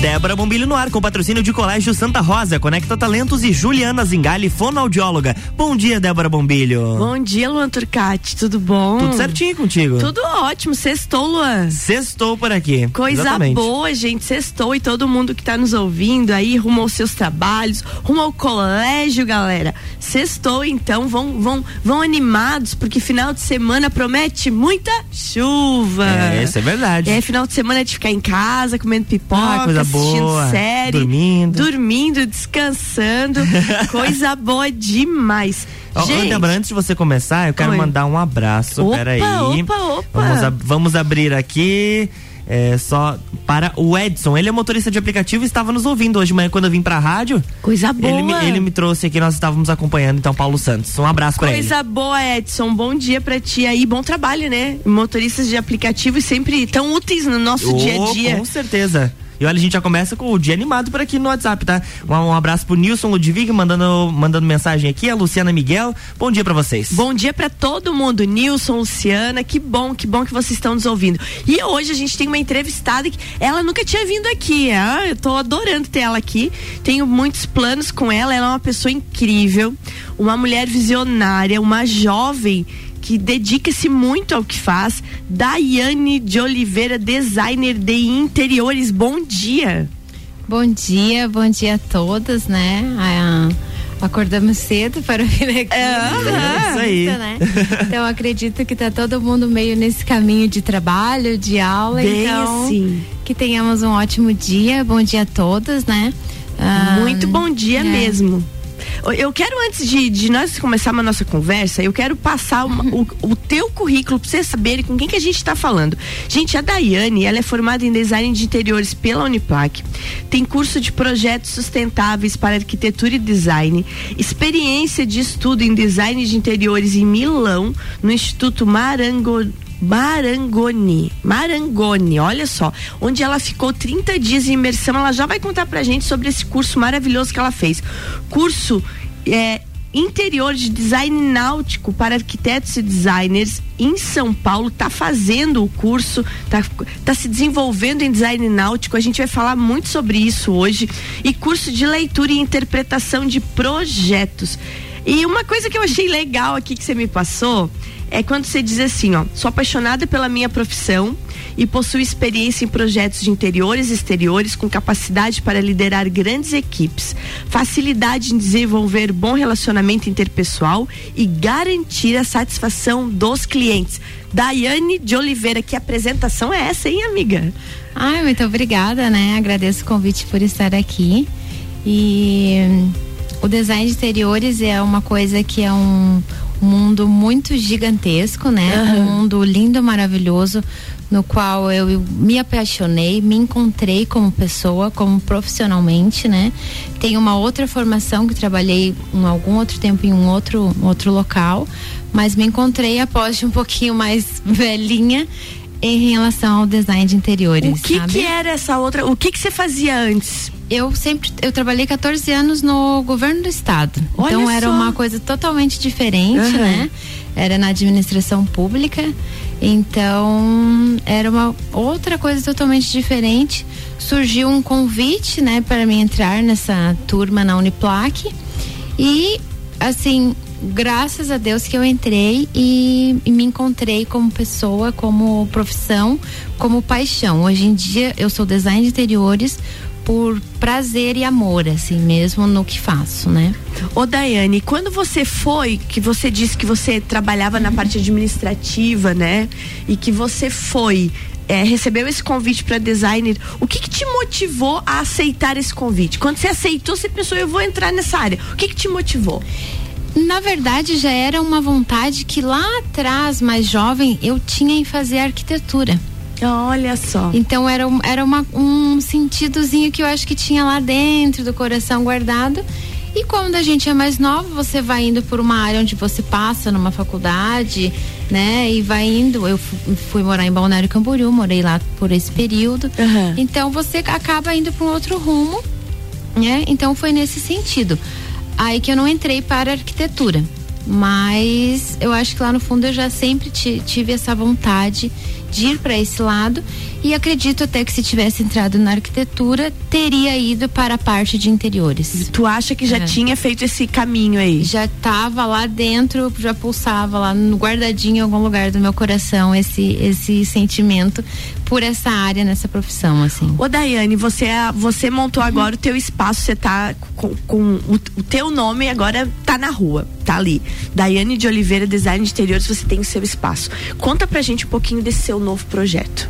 Débora Bombilho no ar com patrocínio de Colégio Santa Rosa, Conecta Talentos e Juliana Zingali, fonoaudióloga. Bom dia, Débora Bombilho. Bom dia, Luan Turcati, tudo bom? Tudo certinho contigo? Tudo ótimo, sextou, Luan. Sextou por aqui. Coisa Exatamente. boa, gente, sextou e todo mundo que tá nos ouvindo aí, rumo aos seus trabalhos, rumo ao colégio, galera. Sextou, então, vão, vão, vão animados, porque final de semana promete muita chuva. É, isso é verdade. É, final de semana é de ficar em casa, comendo pipoca, Ah, coisa assistindo boa. série, Dormindo. dormindo, descansando. coisa boa demais. Ó, gente, antes de você começar, eu quero Oi. mandar um abraço. Opa, Peraí. opa, opa. Vamos, vamos abrir aqui. É, só para o Edson. Ele é motorista de aplicativo e estava nos ouvindo hoje de manhã quando eu vim pra rádio. Coisa boa. Ele me, ele me trouxe aqui, nós estávamos acompanhando, então, Paulo Santos. Um abraço pra ele. Coisa boa, Edson. Bom dia pra ti aí. Bom trabalho, né? Motoristas de aplicativos sempre tão úteis no nosso Ô, dia a dia. Com certeza. E olha, a gente já começa com o dia animado por aqui no WhatsApp, tá? Um, um abraço pro Nilson Ludwig mandando, mandando mensagem aqui, a Luciana Miguel. Bom dia pra vocês. Bom dia pra todo mundo, Nilson, Luciana, que bom, que bom que vocês estão nos ouvindo. E hoje a gente tem uma entrevistada que ela nunca tinha vindo aqui. Ah, eu tô adorando ter ela aqui. Tenho muitos planos com ela. Ela é uma pessoa incrível, uma mulher visionária, uma jovem que dedica-se muito ao que faz. Daiane de Oliveira, designer de interiores. Bom dia. Bom dia, bom dia a todas, né? Ah, acordamos cedo para vir aqui. É, isso aí. Né? Então acredito que tá todo mundo meio nesse caminho de trabalho, de aula. Bem então, assim. que tenhamos um ótimo dia. Bom dia a todas, né? Ah, Muito bom dia é. mesmo. Eu quero, antes de, de nós começarmos a nossa conversa, eu quero passar uma- o, o teu currículo pra vocês saberem com quem que a gente tá falando. Gente, a Daiane, ela é formada em design de interiores pela Uniplac, tem curso de projetos sustentáveis para arquitetura e design, experiência de estudo em design de interiores em Milão, no Instituto Marango, Marangoni, Marangoni, olha só, onde ela ficou 30 dias em imersão, ela já vai contar pra gente sobre esse curso maravilhoso que ela fez. Curso é, interior de design náutico para arquitetos e designers em São Paulo, tá fazendo o curso, tá, tá se desenvolvendo em design náutico, a gente vai falar muito sobre isso hoje, e curso de leitura e interpretação de projetos. E uma coisa que eu achei legal aqui que você me passou é quando você diz assim, ó, sou apaixonada pela minha profissão e possuo experiência em projetos de interiores e exteriores com capacidade para liderar grandes equipes, facilidade em desenvolver bom relacionamento interpessoal e garantir a satisfação dos clientes. Daiane de Oliveira, que apresentação é essa, hein, amiga? Ai, muito obrigada, né? Agradeço o convite por estar aqui. E o design de interiores é uma coisa que é um mundo muito gigantesco, né? Um mundo lindo, maravilhoso, no qual eu me apaixonei, me encontrei como pessoa, como profissionalmente, né? Tenho uma outra formação que trabalhei um, algum outro tempo em um outro, outro local, mas me encontrei após de um pouquinho mais velhinha em relação ao design de interiores. O que que era essa outra? O que que você fazia antes? Eu sempre eu trabalhei 14 anos no governo do estado. Olha então era só. uma coisa totalmente diferente, Aham. né? Era na administração pública. Então era uma outra coisa totalmente diferente. Surgiu um convite, né, para mim entrar nessa turma na Uniplac. E assim, graças a Deus que eu entrei e, e me encontrei como pessoa, como profissão, como paixão. Hoje em dia eu sou design de interiores por prazer e amor, assim mesmo no que faço, né? Ô Daiane, quando você foi, que você disse que você trabalhava na parte administrativa, né? E que você foi, é, recebeu esse convite para designer, o que, que te motivou a aceitar esse convite? Quando você aceitou, você pensou, eu vou entrar nessa área. O que, que te motivou? Na verdade, já era uma vontade que lá atrás, mais jovem, eu tinha em fazer arquitetura. Olha só. Então era, um- era uma, um sentidozinho que eu acho que tinha lá dentro do coração guardado. E quando a gente é mais nova, você vai indo por uma área onde você passa numa faculdade, né? E vai indo. Eu fu- fui morar em Balneário Camboriú, morei lá por esse período. Aham. Então você acaba indo para um outro rumo, né? Então foi nesse sentido. Aí que eu não entrei para arquitetura. Mas eu acho que lá no fundo eu já sempre ti- tive essa vontade de ir para esse lado e acredito até que se tivesse entrado na arquitetura teria ido para a parte de interiores. Tu acha que já é. tinha feito esse caminho aí? Já estava lá dentro, já pulsava lá no guardadinho em algum lugar do meu coração esse esse sentimento por essa área nessa profissão assim. Ô Daiane, você é, você montou agora o teu espaço, você tá com, com o, o, teu nome agora tá na rua, tá ali. Daiane de Oliveira Design de Interiores, você tem o seu espaço. Conta pra gente um pouquinho desse seu novo projeto.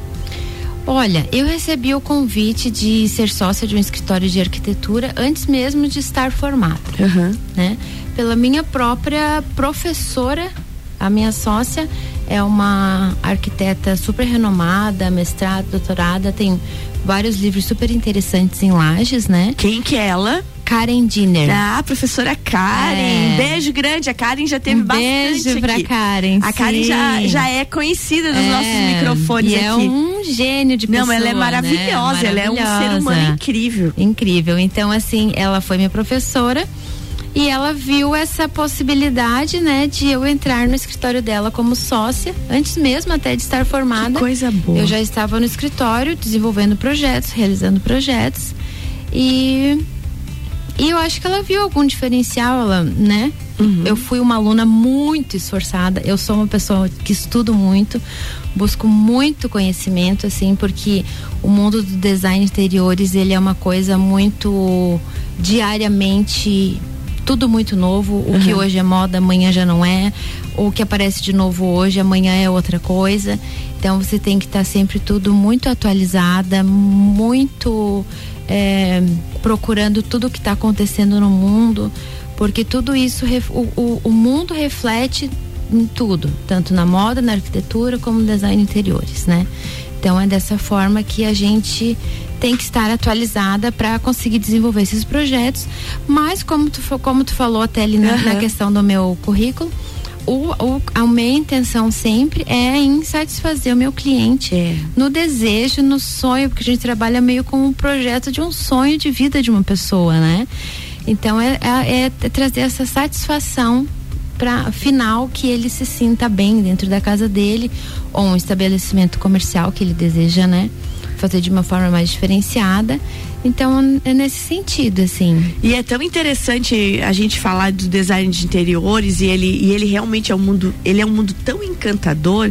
Olha, eu recebi o convite de ser sócia de um escritório de arquitetura antes mesmo de estar formada, uhum. né? Pela minha própria professora, a minha sócia é uma arquiteta super renomada, mestrada, doutorada, tem vários livros super interessantes em lajes, né? Quem que é ela? Karen Dinner. Ah, professora Karen. É. Beijo grande. A Karen já teve um bastante. Beijo pra aqui. Karen. A Karen já, já é conhecida dos é. nossos microfones e é aqui. É um gênio de pessoa. Não, ela é maravilhosa. Né? Ela é um ser humano incrível. Incrível. Então, assim, ela foi minha professora e ela viu essa possibilidade, né, de eu entrar no escritório dela como sócia, antes mesmo até de estar formada. Que coisa boa. Eu já estava no escritório desenvolvendo projetos, realizando projetos e e eu acho que ela viu algum diferencial, ela, né? Uhum. Eu fui uma aluna muito esforçada. Eu sou uma pessoa que estudo muito, busco muito conhecimento, assim, porque o mundo do design interiores ele é uma coisa muito diariamente tudo muito novo. O uhum. que hoje é moda, amanhã já não é. O que aparece de novo hoje, amanhã é outra coisa. Então você tem que estar tá sempre tudo muito atualizada, muito é, procurando tudo o que está acontecendo no mundo, porque tudo isso o, o, o mundo reflete em tudo, tanto na moda, na arquitetura, como no design interiores, né? Então é dessa forma que a gente tem que estar atualizada para conseguir desenvolver esses projetos. Mas como tu, como tu falou até ali na, uhum. na questão do meu currículo, o, o, a minha intenção sempre é em satisfazer o meu cliente é. no desejo, no sonho, porque a gente trabalha meio com um projeto de um sonho de vida de uma pessoa, né? Então é, é, é trazer essa satisfação para final que ele se sinta bem dentro da casa dele ou um estabelecimento comercial que ele deseja, né? Fazer de uma forma mais diferenciada. Então, é nesse sentido, assim. E é tão interessante a gente falar do design de interiores e ele, e ele realmente é um mundo, ele é um mundo tão encantador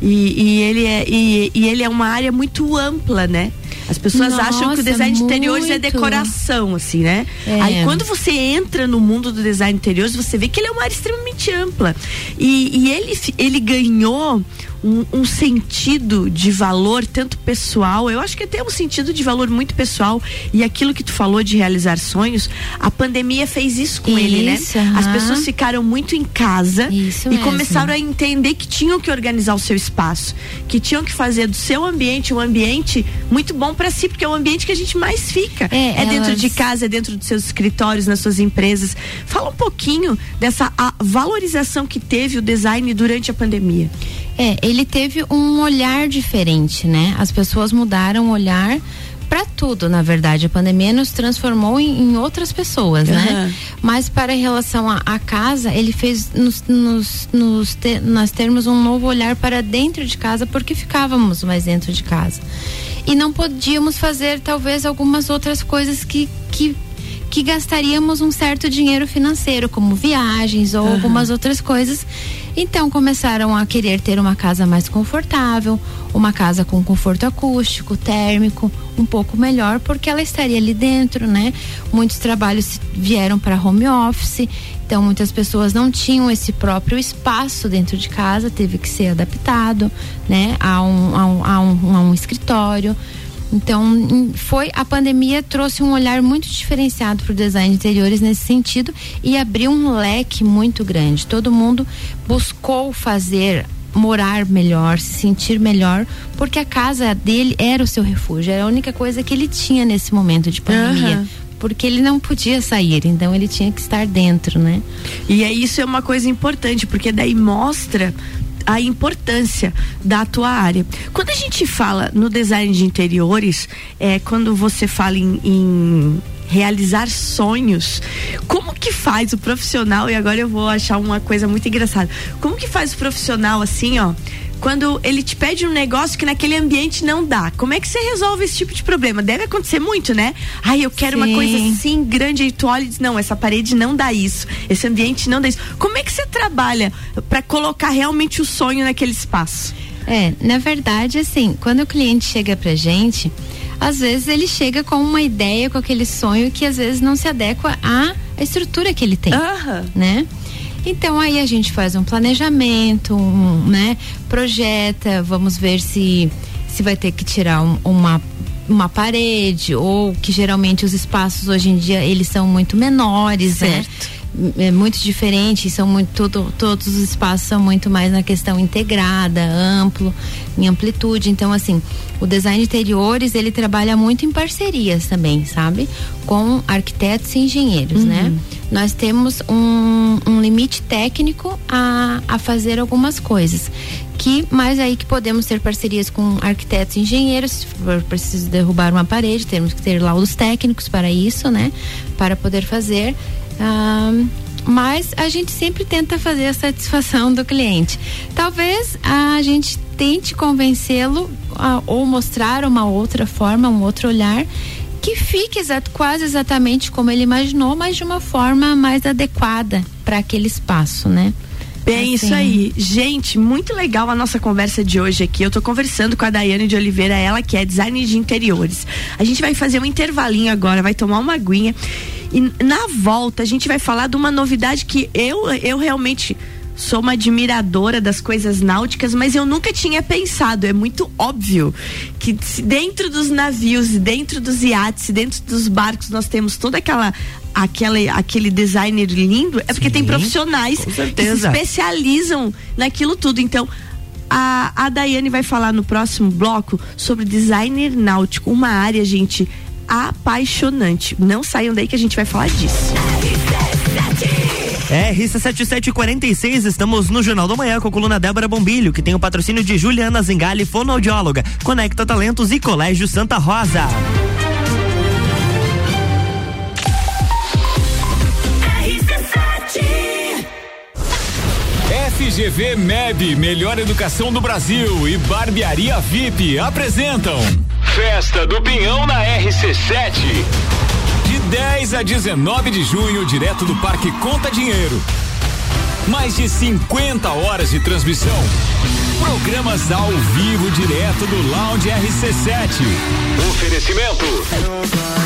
e, e ele é, e, e ele é uma área muito ampla, né? As pessoas Nossa, acham que o design de interiores é decoração, assim, né? É. Aí quando você entra no mundo do design de interiores, você vê que ele é uma área extremamente ampla. E, e ele, ele ganhou um, um, sentido de valor tanto pessoal, eu acho que tem um sentido de valor muito pessoal e aquilo que tu falou de realizar sonhos, a pandemia fez isso com isso, ele, né? Uhum. As pessoas ficaram muito em casa isso e mesmo. começaram a entender que tinham que organizar o seu espaço, que tinham que fazer do seu ambiente um ambiente muito bom para si, porque é o ambiente que a gente mais fica. É, é elas... dentro de casa, é dentro dos seus escritórios, nas suas empresas. Fala um pouquinho dessa valorização que teve o design durante a pandemia. É, ele teve um olhar diferente, né? As pessoas mudaram o olhar para tudo, na verdade. A pandemia nos transformou em, em outras pessoas, uhum. né? Mas para relação à casa, ele fez nos, nos, nos nós termos um novo olhar para dentro de casa, porque ficávamos mais dentro de casa. E não podíamos fazer talvez algumas outras coisas que, que que gastaríamos um certo dinheiro financeiro, como viagens ou uhum. algumas outras coisas. Então começaram a querer ter uma casa mais confortável, uma casa com conforto acústico, térmico, um pouco melhor, porque ela estaria ali dentro, né? Muitos trabalhos vieram para home office, então muitas pessoas não tinham esse próprio espaço dentro de casa, teve que ser adaptado, né? A um, a um, a um, a um escritório. Então, foi a pandemia trouxe um olhar muito diferenciado para o design de interiores nesse sentido e abriu um leque muito grande. Todo mundo buscou fazer morar melhor, se sentir melhor, porque a casa dele era o seu refúgio, era a única coisa que ele tinha nesse momento de pandemia. Uhum porque ele não podia sair, então ele tinha que estar dentro, né? E é isso é uma coisa importante, porque daí mostra a importância da tua área. Quando a gente fala no design de interiores, é quando você fala em, em realizar sonhos. Como que faz o profissional? E agora eu vou achar uma coisa muito engraçada. Como que faz o profissional assim, ó? Quando ele te pede um negócio que naquele ambiente não dá. Como é que você resolve esse tipo de problema? Deve acontecer muito, né? Ai, eu quero Sim. uma coisa assim grande e tu olha e diz, não, essa parede não dá isso, esse ambiente não dá isso. Como é que você trabalha para colocar realmente o sonho naquele espaço? É, na verdade, assim, quando o cliente chega pra gente, às vezes ele chega com uma ideia, com aquele sonho que às vezes não se adequa à estrutura que ele tem, né? Então aí a gente faz um planejamento, um, né? Projeta, vamos ver se se vai ter que tirar um, uma uma parede ou que geralmente os espaços hoje em dia eles são muito menores, né? certo. né? É muito diferente, são muito todo, todos os espaços são muito mais na questão integrada, amplo, em amplitude. Então assim, o design de interiores ele trabalha muito em parcerias também, sabe? Com arquitetos e engenheiros, né? uhum. né? Nós temos um, um limite técnico a, a fazer algumas coisas que mais aí que podemos ter parcerias com arquitetos e engenheiros, se for preciso derrubar uma parede, temos que ter laudos técnicos para isso, né? Para poder fazer. Ah, mas a gente sempre tenta fazer a satisfação do cliente. Talvez a gente tente convencê-lo ou mostrar uma outra forma, um outro olhar que fique exato, quase exatamente como ele imaginou, mas de uma forma mais adequada para aquele espaço, né? Bem, assim. isso aí. Gente, muito legal a nossa conversa de hoje aqui. Eu tô conversando com a Daiane de Oliveira, ela que é designer de interiores. A gente vai fazer um intervalinho agora, vai tomar uma aguinha. E na volta a gente vai falar de uma novidade que eu, eu realmente sou uma admiradora das coisas náuticas, mas eu nunca tinha pensado. É muito óbvio que dentro dos navios, dentro dos iates, dentro dos barcos, nós temos toda aquela aquela, aquele designer lindo, é porque Sim, tem profissionais que se especializam naquilo tudo. Então, a, a Daiane vai falar no próximo bloco sobre designer náutico, uma área, gente, apaixonante. Não saiam daí que a gente vai falar disso. É, RC7746, estamos no Jornal da Manhã com a coluna Débora Bombilho, que tem o patrocínio de Juliana Zingali, fonoaudióloga, Conecta Talentos e Colégio Santa Rosa. FGV MEB, Melhor Educação do Brasil e Barbearia VIP apresentam Festa do Pinhão na RC7. De 10 a 19 de junho, direto do Parque Conta Dinheiro. Mais de 50 horas de transmissão. Programas ao vivo direto do Lounge RC7. Oferecimento.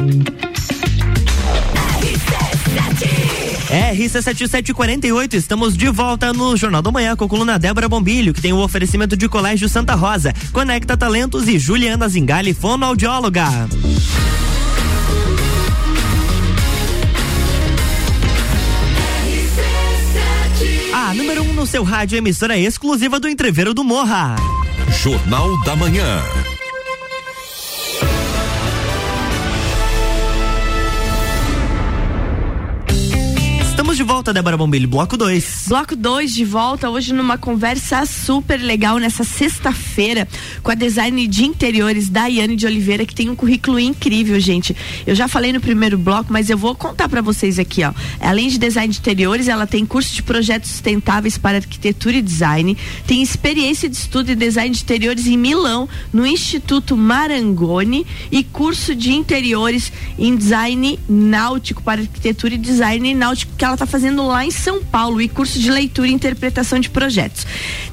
RC7748, estamos de volta no Jornal da Manhã com a coluna Débora Bombilho, que tem o oferecimento de Colégio Santa Rosa, Conecta Talentos e Juliana Zingali, fonoaudióloga. A número 1 um no seu rádio, emissora exclusiva do Entreveiro do Morra. Jornal da Manhã. Volta Débora Bombilho, bloco 2. Bloco 2 de volta hoje numa conversa super legal nessa sexta-feira com a design de interiores Daiane de Oliveira, que tem um currículo incrível, gente. Eu já falei no primeiro bloco, mas eu vou contar para vocês aqui, ó. Além de design de interiores, ela tem curso de projetos sustentáveis para arquitetura e design, tem experiência de estudo e design de interiores em Milão, no Instituto Marangoni e curso de interiores em design náutico para arquitetura e design náutico que ela está fazendo lá em São Paulo e curso de leitura e interpretação de projetos.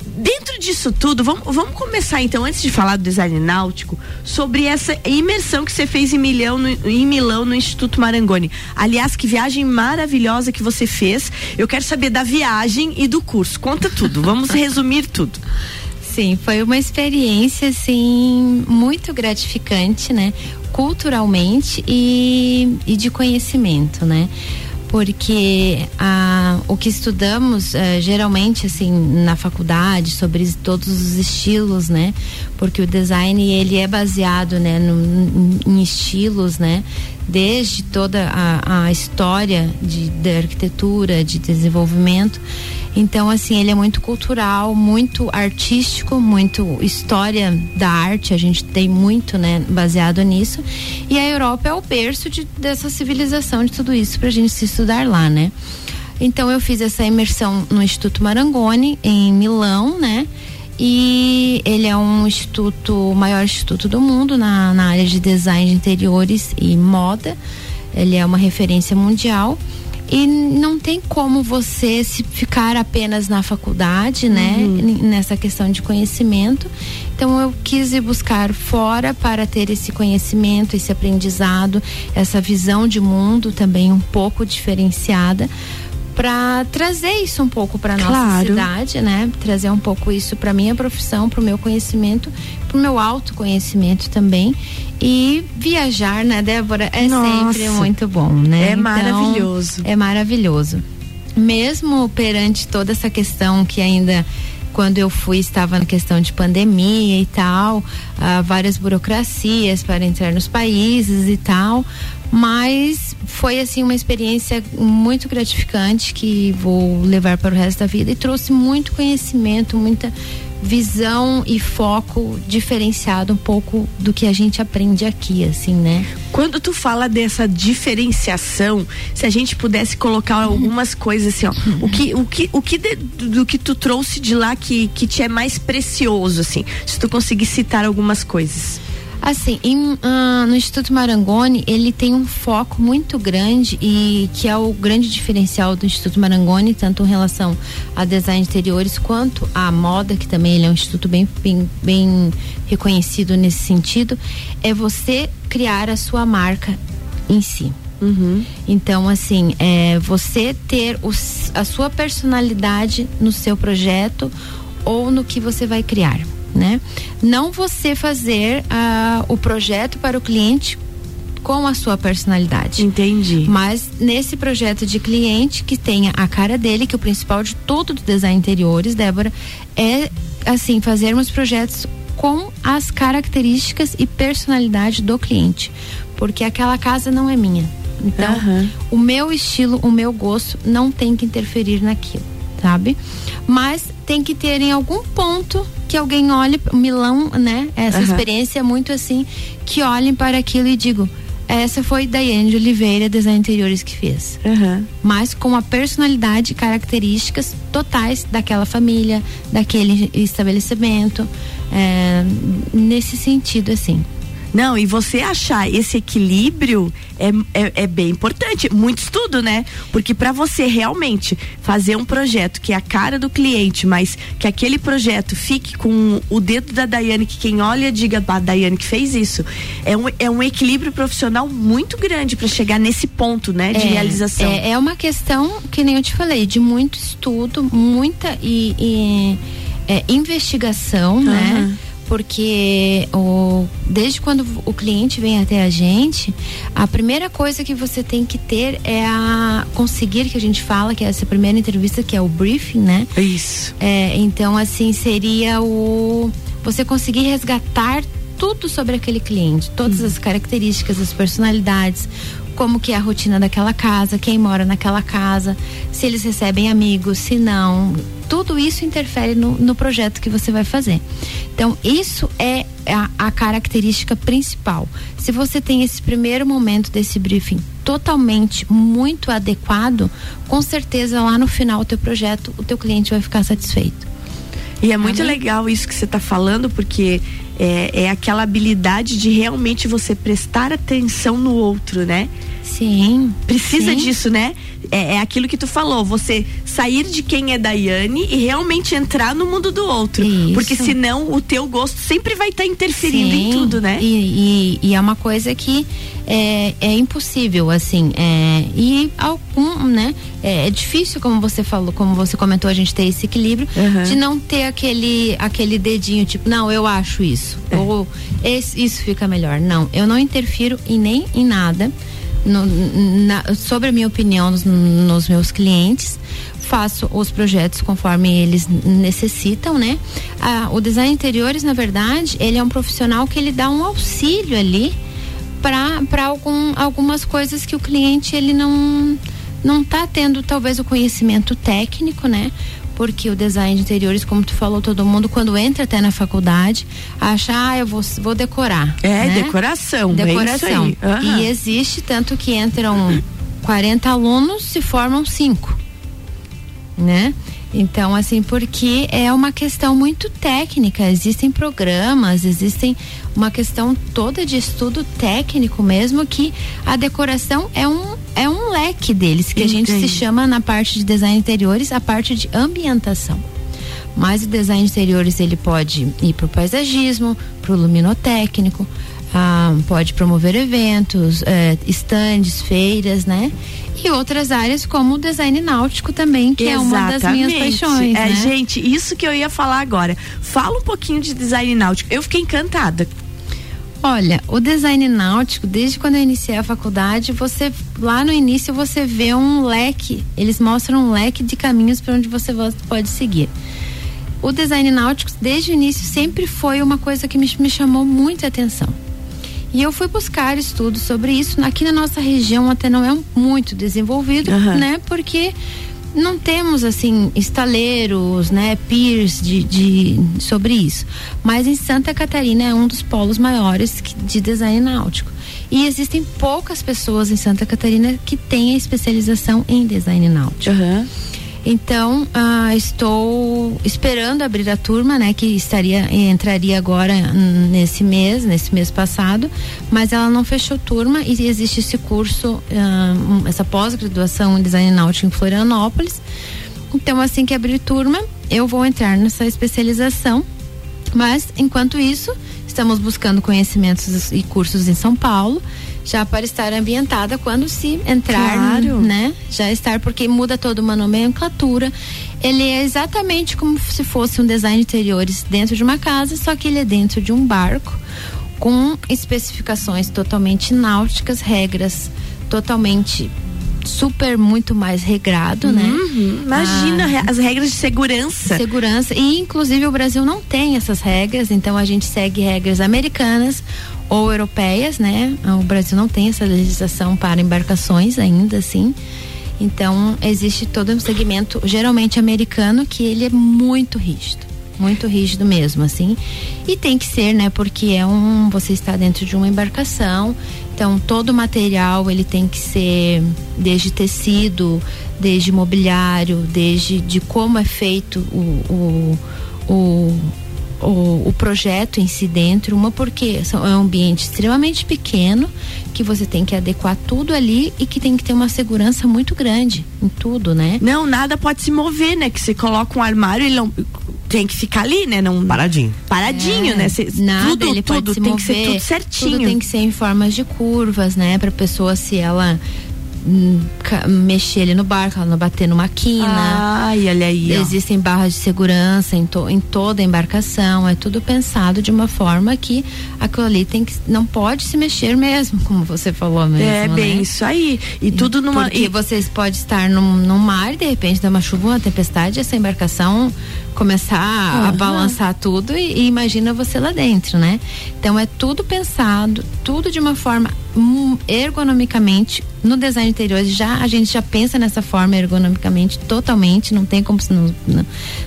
Dentro disso tudo, vamos, vamos começar então, antes de falar do design náutico, sobre essa imersão que você fez em Milão, no, em Milão, no Instituto Marangoni. Aliás, que viagem maravilhosa que você fez. Eu quero saber da viagem e do curso. Conta tudo, vamos resumir tudo. Sim, foi uma experiência assim muito gratificante, né? Culturalmente e, e de conhecimento, né? Porque ah, o que estudamos eh, geralmente assim na faculdade sobre todos os estilos né? Porque o design ele é baseado né no, em estilos né? Desde toda a, a história de, de arquitetura de desenvolvimento então, assim, ele é muito cultural, muito artístico, muito história da arte, a gente tem muito, né, baseado nisso. E a Europa é o berço de, dessa civilização, de tudo isso, para a gente se estudar lá, né? Então, eu fiz essa imersão no Instituto Marangoni, em Milão, né? E ele é um instituto, o maior instituto do mundo na, na área de design de interiores e moda. Ele é uma referência mundial. E não tem como você se ficar apenas na faculdade, né? Uhum. Nessa questão de conhecimento. Então eu quis ir buscar fora para ter esse conhecimento, esse aprendizado, essa visão de mundo também um pouco diferenciada para trazer isso um pouco para nossa claro. cidade, né? Trazer um pouco isso para minha profissão, para o meu conhecimento, para o meu autoconhecimento também. E viajar, né, Débora, é Nossa, sempre muito bom, né? É então, maravilhoso. É maravilhoso. Mesmo perante toda essa questão que ainda quando eu fui estava na questão de pandemia e tal, uh, várias burocracias para entrar nos países e tal, mas foi assim uma experiência muito gratificante que vou levar para o resto da vida e trouxe muito conhecimento, muita visão e foco diferenciado um pouco do que a gente aprende aqui, assim, né? Quando tu fala dessa diferenciação, se a gente pudesse colocar algumas coisas assim, ó, o que o que o que de, do que tu trouxe de lá que que te é mais precioso assim, se tu conseguir citar algumas coisas. Assim, em, uh, no Instituto Marangoni, ele tem um foco muito grande e que é o grande diferencial do Instituto Marangoni, tanto em relação a design de interiores quanto à moda, que também ele é um instituto bem, bem, bem reconhecido nesse sentido, é você criar a sua marca em si. Uhum. Então, assim, é você ter os, a sua personalidade no seu projeto ou no que você vai criar né? Não você fazer uh, o projeto para o cliente com a sua personalidade. Entendi. Mas nesse projeto de cliente que tenha a cara dele, que o principal de tudo do design interiores, Débora, é assim, fazermos projetos com as características e personalidade do cliente. Porque aquela casa não é minha. Então, uhum. o meu estilo, o meu gosto não tem que interferir naquilo, sabe? Mas tem que ter em algum ponto que alguém olhe, Milão, né? Essa uhum. experiência é muito assim, que olhem para aquilo e digo, essa foi Daiane de Oliveira, design interiores, que fez. Uhum. Mas com a personalidade e características totais daquela família, daquele estabelecimento. É, nesse sentido, assim. Não, e você achar esse equilíbrio é, é, é bem importante. Muito estudo, né? Porque para você realmente fazer um projeto que é a cara do cliente, mas que aquele projeto fique com o dedo da Daiane, que quem olha diga, a Daiane que fez isso, é um, é um equilíbrio profissional muito grande para chegar nesse ponto, né? De é, realização. É, é, uma questão, que nem eu te falei, de muito estudo, muita e, e é, investigação, uhum. né? Porque o, desde quando o cliente vem até a gente, a primeira coisa que você tem que ter é a conseguir que a gente fala que é essa primeira entrevista que é o briefing, né? Isso. É, então assim seria o você conseguir resgatar tudo sobre aquele cliente, todas as características, as personalidades, como que é a rotina daquela casa, quem mora naquela casa, se eles recebem amigos, se não. Tudo isso interfere no, no projeto que você vai fazer. Então, isso é a, a característica principal. Se você tem esse primeiro momento desse briefing totalmente muito adequado, com certeza lá no final do teu projeto o teu cliente vai ficar satisfeito. E é muito Amém? legal isso que você está falando, porque é, é aquela habilidade de realmente você prestar atenção no outro, né? Sim. Precisa sim. disso, né? É, é, aquilo que tu falou, você sair de quem é Daiane e realmente entrar no mundo do outro. Isso. Porque senão o teu gosto sempre vai estar tá interferindo sim. em tudo, né? E, e, e, é uma coisa que é, é impossível, assim. É, e algum, né? É, é, difícil, como você falou, como você comentou, a gente ter esse equilíbrio uhum. de não ter aquele, aquele dedinho, tipo, não, eu acho isso. É. Ou esse, isso fica melhor. Não, eu não interfiro em nem em nada no, na, sobre a minha opinião nos, nos, meus clientes, faço os projetos conforme eles necessitam, né? Ah, o design interiores, na verdade, ele é um profissional que ele dá um auxílio ali para algum, algumas coisas que o cliente ele não não está tendo talvez o conhecimento técnico, né? Porque o design de interiores, como tu falou, todo mundo quando entra até na faculdade, acha, ah, eu vou, vou decorar. É, né? decoração. Decoração. É uhum. E existe tanto que entram 40 alunos, se formam cinco. Né? Então, assim, porque é uma questão muito técnica, existem programas, existem uma questão toda de estudo técnico mesmo que a decoração é um é um leque deles que Entendi. a gente se chama na parte de design interiores a parte de ambientação. Mas o design de interiores ele pode ir para o paisagismo, para o luminotécnico, ah, pode promover eventos, eh, estandes, feiras, né? E outras áreas como o design náutico também, que Exatamente. é uma das minhas paixões. É, né? gente, isso que eu ia falar agora. Fala um pouquinho de design náutico. Eu fiquei encantada. Olha, o design náutico, desde quando eu iniciei a faculdade, você lá no início você vê um leque, eles mostram um leque de caminhos para onde você pode seguir. O design náutico, desde o início, sempre foi uma coisa que me, me chamou muita atenção. E eu fui buscar estudos sobre isso. Aqui na nossa região até não é muito desenvolvido, uhum. né? Porque não temos assim estaleiros, né, peers de, de, sobre isso. Mas em Santa Catarina é um dos polos maiores de design náutico. E existem poucas pessoas em Santa Catarina que têm a especialização em design náutico. Uhum. Então, ah, estou esperando abrir a turma, né, que estaria entraria agora nesse mês, nesse mês passado, mas ela não fechou turma e existe esse curso, ah, essa pós-graduação em design náutico em Florianópolis. Então, assim que abrir turma, eu vou entrar nessa especialização. Mas, enquanto isso, estamos buscando conhecimentos e cursos em São Paulo já para estar ambientada quando se entrar, claro. né? Já estar porque muda toda uma nomenclatura. Ele é exatamente como se fosse um design de interiores dentro de uma casa, só que ele é dentro de um barco com especificações totalmente náuticas, regras totalmente super muito mais regrado, né? uhum. né? Imagina ah, as regras de segurança. Segurança e inclusive o Brasil não tem essas regras, então a gente segue regras americanas ou europeias, né? O Brasil não tem essa legislação para embarcações ainda, assim. Então existe todo um segmento geralmente americano que ele é muito rígido muito rígido mesmo, assim. E tem que ser, né? Porque é um. Você está dentro de uma embarcação, então todo o material ele tem que ser desde tecido, desde mobiliário, desde de como é feito o, o, o o, o, projeto em si dentro, uma porque é um ambiente extremamente pequeno, que você tem que adequar tudo ali e que tem que ter uma segurança muito grande em tudo, né? Não, nada pode se mover, né? Que você coloca um armário, ele não tem que ficar ali, né? Não, paradinho. Paradinho, é, né? Cê, nada, tudo, ele tudo tem mover, que ser tudo certinho. Tudo tem que ser em formas de curvas, né? Pra pessoa se ela mexer ali no barco, não bater numa quina. Ai, olha aí. Ó. Existem barras de segurança em, to, em toda a embarcação. É tudo pensado de uma forma que aquilo ali tem que, não pode se mexer mesmo, como você falou mesmo. É bem né? isso aí. E tudo numa. Porque e... vocês podem estar num, num mar e de repente dá uma chuva, uma tempestade, essa embarcação começar uhum. a balançar tudo e, e, imagina você lá dentro, né? Então é tudo pensado, tudo de uma forma ergonomicamente no design interior já a gente já pensa nessa forma ergonomicamente totalmente, não tem como não, não,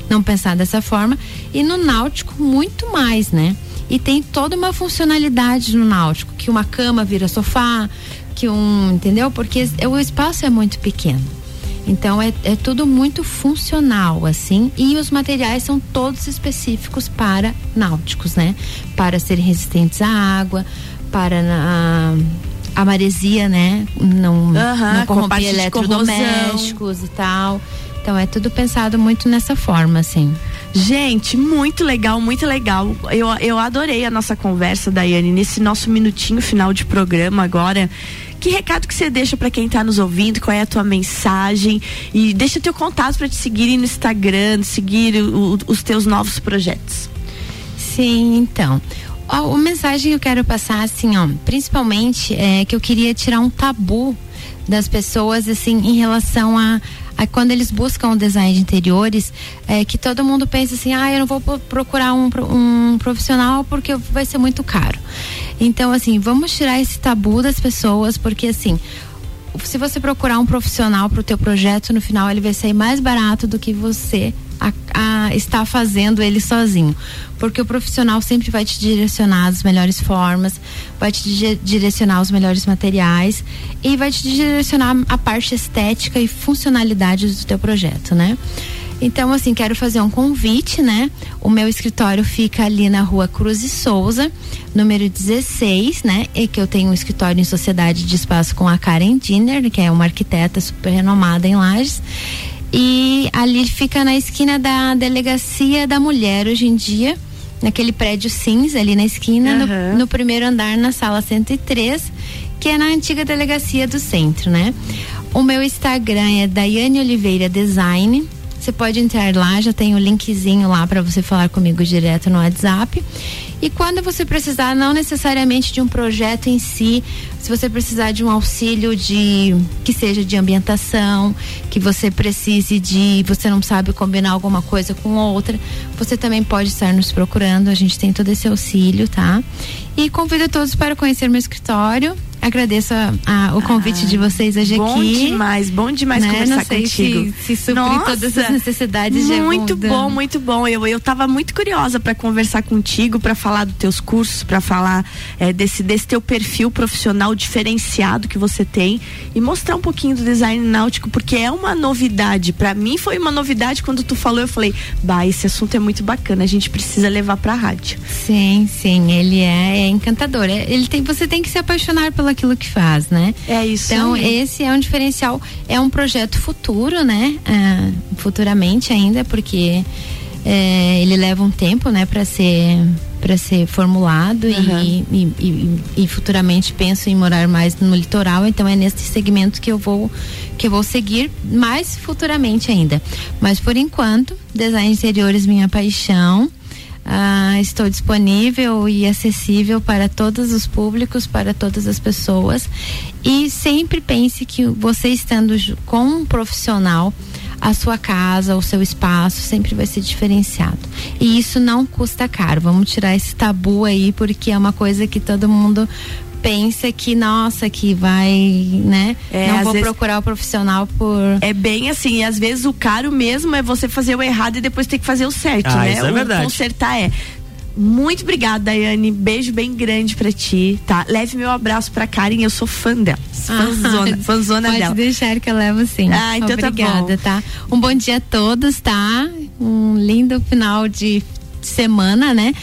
não pensar dessa forma e no náutico muito mais, né? E tem toda uma funcionalidade no náutico, que uma cama vira sofá, que um, entendeu? Porque o espaço é muito pequeno. Então é, é tudo muito funcional, assim, e os materiais são todos específicos para náuticos, né? Para serem resistentes à água, para a, a maresia, né? Não, uhum, não corromper eletrodomésticos e tal. Então é tudo pensado muito nessa forma, assim. Gente, muito legal, muito legal. Eu, eu adorei a nossa conversa, Daiane, nesse nosso minutinho final de programa agora. Que recado que você deixa para quem está nos ouvindo? Qual é a tua mensagem? E deixa teu contato para te seguirem no Instagram, seguir o, os teus novos projetos. Sim, então. A, a mensagem que eu quero passar, assim, ó, principalmente é que eu queria tirar um tabu das pessoas, assim, em relação a Aí quando eles buscam o design de interiores, é que todo mundo pensa assim, ah, eu não vou procurar um, um profissional porque vai ser muito caro. Então, assim, vamos tirar esse tabu das pessoas, porque assim, se você procurar um profissional para o teu projeto, no final ele vai sair mais barato do que você a, a estar fazendo ele sozinho. Porque o profissional sempre vai te direcionar as melhores formas, vai te direcionar os melhores materiais e vai te direcionar a parte estética e funcionalidade do teu projeto, né? Então, assim, quero fazer um convite, né? O meu escritório fica ali na rua Cruz e Souza, número 16, né? E que eu tenho um escritório em sociedade de espaço com a Karen Dinner, que é uma arquiteta super renomada em Lages. E ali fica na esquina da Delegacia da Mulher, hoje em dia, naquele prédio cinza ali na esquina, uhum. no, no primeiro andar, na sala 103, que é na antiga delegacia do centro, né? O meu Instagram é Daiane Oliveira Design você pode entrar lá, já tem o linkzinho lá para você falar comigo direto no WhatsApp. E quando você precisar, não necessariamente de um projeto em si, se você precisar de um auxílio de que seja de ambientação, que você precise de, você não sabe combinar alguma coisa com outra, você também pode estar nos procurando. A gente tem todo esse auxílio, tá? E convido todos para conhecer meu escritório agradeço a, a, o convite ah, de vocês hoje bom aqui. Bom demais, bom demais né? conversar Não sei contigo. Se, se suprir todas as necessidades Muito bom, muito bom. Eu, eu tava muito curiosa para conversar contigo, para falar dos teus cursos, para falar é, desse, desse teu perfil profissional diferenciado que você tem e mostrar um pouquinho do design náutico, porque é uma novidade. Para mim foi uma novidade quando tu falou, eu falei, bah, esse assunto é muito bacana, a gente precisa levar pra rádio. Sim, sim, ele é, é encantador. É, ele tem, você tem que se apaixonar pela aquilo que faz, né? É isso. Então, aí. esse é um diferencial, é um projeto futuro, né? Ah, futuramente ainda, porque é, ele leva um tempo, né, para ser para ser formulado uhum. e, e, e, e, futuramente penso em morar mais no litoral, então é nesse segmento que eu vou que eu vou seguir mais futuramente ainda. Mas por enquanto, design interiores minha paixão. Ah, estou disponível e acessível para todos os públicos, para todas as pessoas. E sempre pense que você estando com um profissional, a sua casa, o seu espaço sempre vai ser diferenciado. E isso não custa caro. Vamos tirar esse tabu aí, porque é uma coisa que todo mundo pensa que, nossa, que vai, né? É, não vou vezes, procurar o profissional por. É bem assim, e às vezes o caro mesmo é você fazer o errado e depois ter que fazer o certo, ah, né? Isso é verdade. Consertar é. Muito obrigada, Daiane. Beijo bem grande pra ti, tá? Leve meu abraço pra Karen, eu sou fã dela. Fãzona, ah, fãzona pode dela. Pode deixar que eu levo sim. Ah, então tá Obrigada, tá, tá? Um bom dia a todos, tá? Um lindo final de semana, né?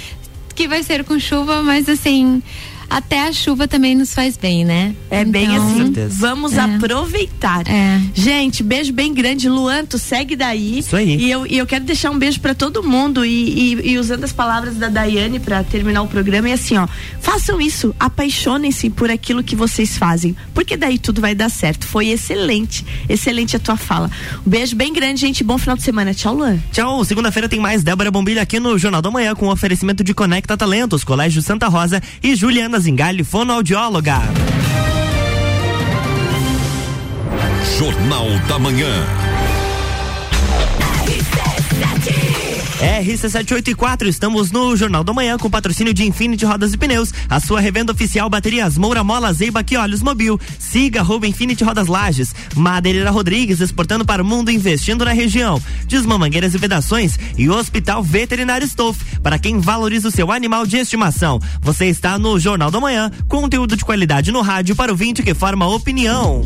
Que vai ser com chuva, mas assim, até a chuva também nos faz bem, né? É então, bem assim. Vamos é. aproveitar. É. Gente, beijo bem grande. Luan, tu segue daí. Isso aí. E eu, e eu quero deixar um beijo para todo mundo e, e, e, usando as palavras da Daiane para terminar o programa. E assim, ó, façam isso, apaixonem-se por aquilo que vocês fazem, porque daí tudo vai dar certo. Foi excelente, excelente a tua fala. Um beijo bem grande, gente. Bom final de semana. Tchau, Luan. Tchau. Segunda-feira tem mais Débora Bombilho aqui no Jornal da Manhã com oferecimento de Conecta Talentos, Colégio Santa Rosa e Juliana Zingali, fonoaudióloga. Jornal da Manhã. RC784, estamos no Jornal da Manhã com patrocínio de Infinity Rodas e Pneus, a sua revenda oficial Baterias Moura Mola Zeiba que Olhos Mobil. Siga arroba Infinity Rodas Lages. Madeireira Rodrigues exportando para o mundo, investindo na região. Desmamangueiras e vedações e Hospital Veterinário Stolf, para quem valoriza o seu animal de estimação. Você está no Jornal da Manhã, conteúdo de qualidade no rádio para o vinte que forma opinião.